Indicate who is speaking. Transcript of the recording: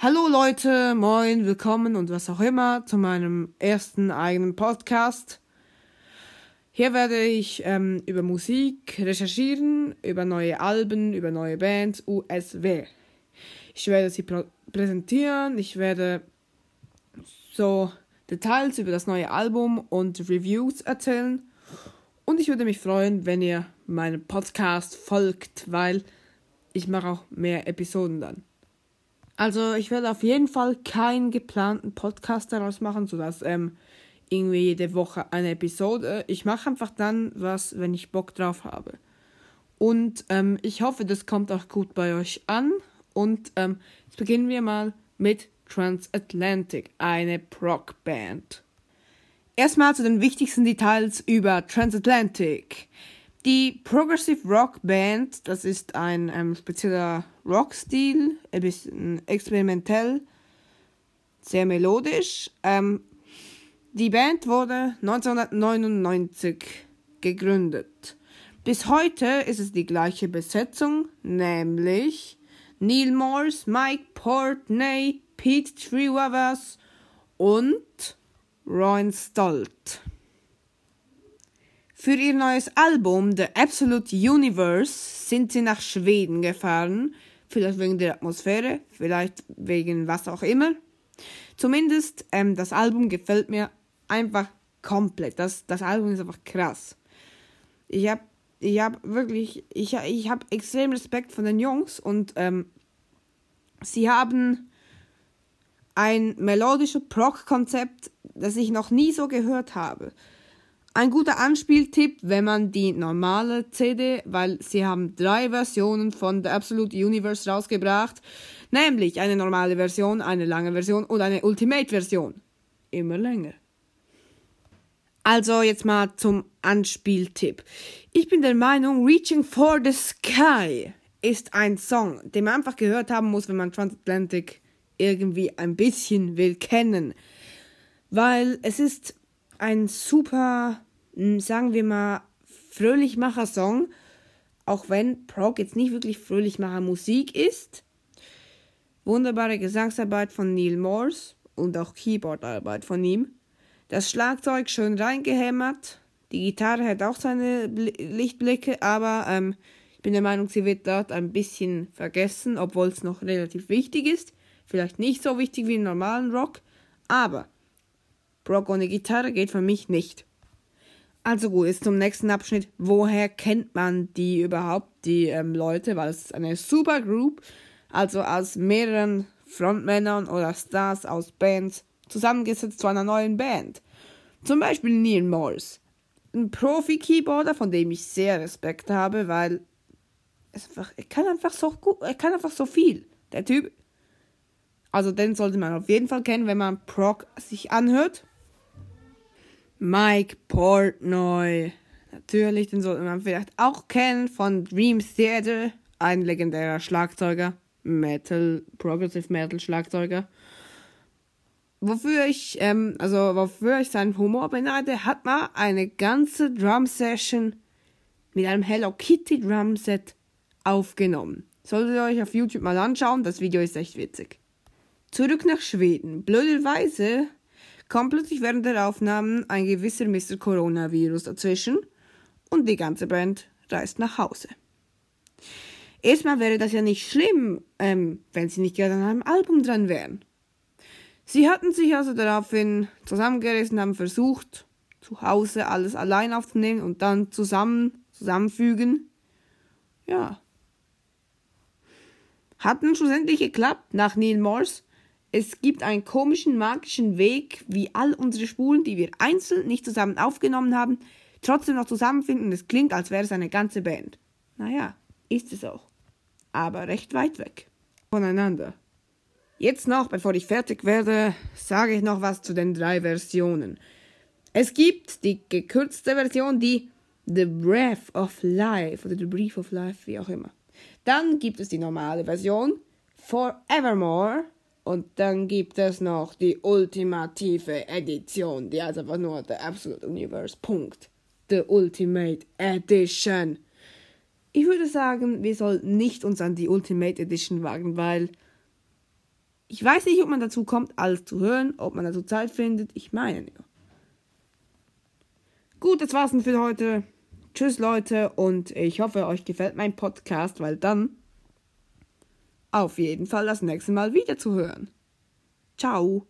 Speaker 1: Hallo Leute, moin, willkommen und was auch immer zu meinem ersten eigenen Podcast. Hier werde ich ähm, über Musik recherchieren, über neue Alben, über neue Bands, USW. Ich werde sie präsentieren, ich werde so Details über das neue Album und Reviews erzählen. Und ich würde mich freuen, wenn ihr meinem Podcast folgt, weil ich mache auch mehr Episoden dann. Also ich werde auf jeden Fall keinen geplanten Podcast daraus machen, sodass ähm, irgendwie jede Woche eine Episode. Ich mache einfach dann was, wenn ich Bock drauf habe. Und ähm, ich hoffe, das kommt auch gut bei euch an. Und ähm, jetzt beginnen wir mal mit Transatlantic, eine Proc-Band. Erstmal zu den wichtigsten Details über Transatlantic. Die Progressive Rock Band, das ist ein ähm, spezieller Rockstil, ein bisschen experimentell, sehr melodisch. Ähm, die Band wurde 1999 gegründet. Bis heute ist es die gleiche Besetzung, nämlich Neil Morse, Mike Portney, Pete Trewavas und Ron Stolt. Für ihr neues Album The Absolute Universe sind sie nach Schweden gefahren, vielleicht wegen der Atmosphäre, vielleicht wegen was auch immer. Zumindest ähm, das Album gefällt mir einfach komplett. Das, das Album ist einfach krass. Ich habe ich hab wirklich, ich, ich habe extrem Respekt von den Jungs und ähm, sie haben ein melodisches Proc-Konzept, das ich noch nie so gehört habe. Ein guter Anspieltipp, wenn man die normale CD, weil sie haben drei Versionen von The Absolute Universe rausgebracht, nämlich eine normale Version, eine lange Version und eine Ultimate-Version. Immer länger. Also jetzt mal zum Anspieltipp. Ich bin der Meinung, Reaching for the Sky ist ein Song, den man einfach gehört haben muss, wenn man Transatlantic irgendwie ein bisschen will kennen. Weil es ist ein super sagen wir mal, Fröhlichmacher-Song, auch wenn Prog jetzt nicht wirklich Fröhlichmacher Musik ist. Wunderbare Gesangsarbeit von Neil Morse und auch Keyboardarbeit von ihm. Das Schlagzeug schön reingehämmert. Die Gitarre hat auch seine Lichtblicke, aber ähm, ich bin der Meinung, sie wird dort ein bisschen vergessen, obwohl es noch relativ wichtig ist. Vielleicht nicht so wichtig wie im normalen Rock, aber Rock ohne Gitarre geht für mich nicht. Also gut, jetzt zum nächsten Abschnitt. Woher kennt man die überhaupt, die ähm, Leute? Weil es ist eine Supergroup, also aus mehreren Frontmännern oder Stars aus Bands zusammengesetzt zu einer neuen Band. Zum Beispiel Neil Morse. Ein Profi-Keyboarder, von dem ich sehr Respekt habe, weil einfach, er kann einfach so gut, er kann einfach so viel. Der Typ. Also den sollte man auf jeden Fall kennen, wenn man Proc sich anhört. Mike Portnoy. Natürlich, den sollte man vielleicht auch kennen von Dream Theater, ein legendärer Schlagzeuger, Metal, Progressive Metal Schlagzeuger. Wofür ich, ähm, also wofür ich seinen Humor beneide, hat man eine ganze Drum Session mit einem Hello Kitty Drum Set aufgenommen. Solltet ihr euch auf YouTube mal anschauen, das Video ist echt witzig. Zurück nach Schweden. Blöderweise kommt plötzlich während der Aufnahmen ein gewisser Mr. Coronavirus dazwischen und die ganze Band reist nach Hause. Erstmal wäre das ja nicht schlimm, ähm, wenn sie nicht gerade an einem Album dran wären. Sie hatten sich also daraufhin zusammengerissen, haben versucht, zu Hause alles allein aufzunehmen und dann zusammen, zusammenfügen. Ja. Hatten schlussendlich geklappt nach Neil Morse es gibt einen komischen, magischen Weg, wie all unsere Spuren, die wir einzeln nicht zusammen aufgenommen haben, trotzdem noch zusammenfinden. Es klingt, als wäre es eine ganze Band. Naja, ist es auch. Aber recht weit weg voneinander. Jetzt noch, bevor ich fertig werde, sage ich noch was zu den drei Versionen. Es gibt die gekürzte Version, die The Breath of Life oder The Brief of Life, wie auch immer. Dann gibt es die normale Version, Forevermore und dann gibt es noch die ultimative Edition, die heißt einfach nur The Absolute Universe. Punkt. The Ultimate Edition. Ich würde sagen, wir sollten nicht uns an die Ultimate Edition wagen, weil ich weiß nicht, ob man dazu kommt, alles zu hören, ob man dazu Zeit findet. Ich meine ja. Gut, das war's dann für heute. Tschüss Leute und ich hoffe, euch gefällt mein Podcast, weil dann auf jeden Fall das nächste Mal wieder zu hören. Ciao.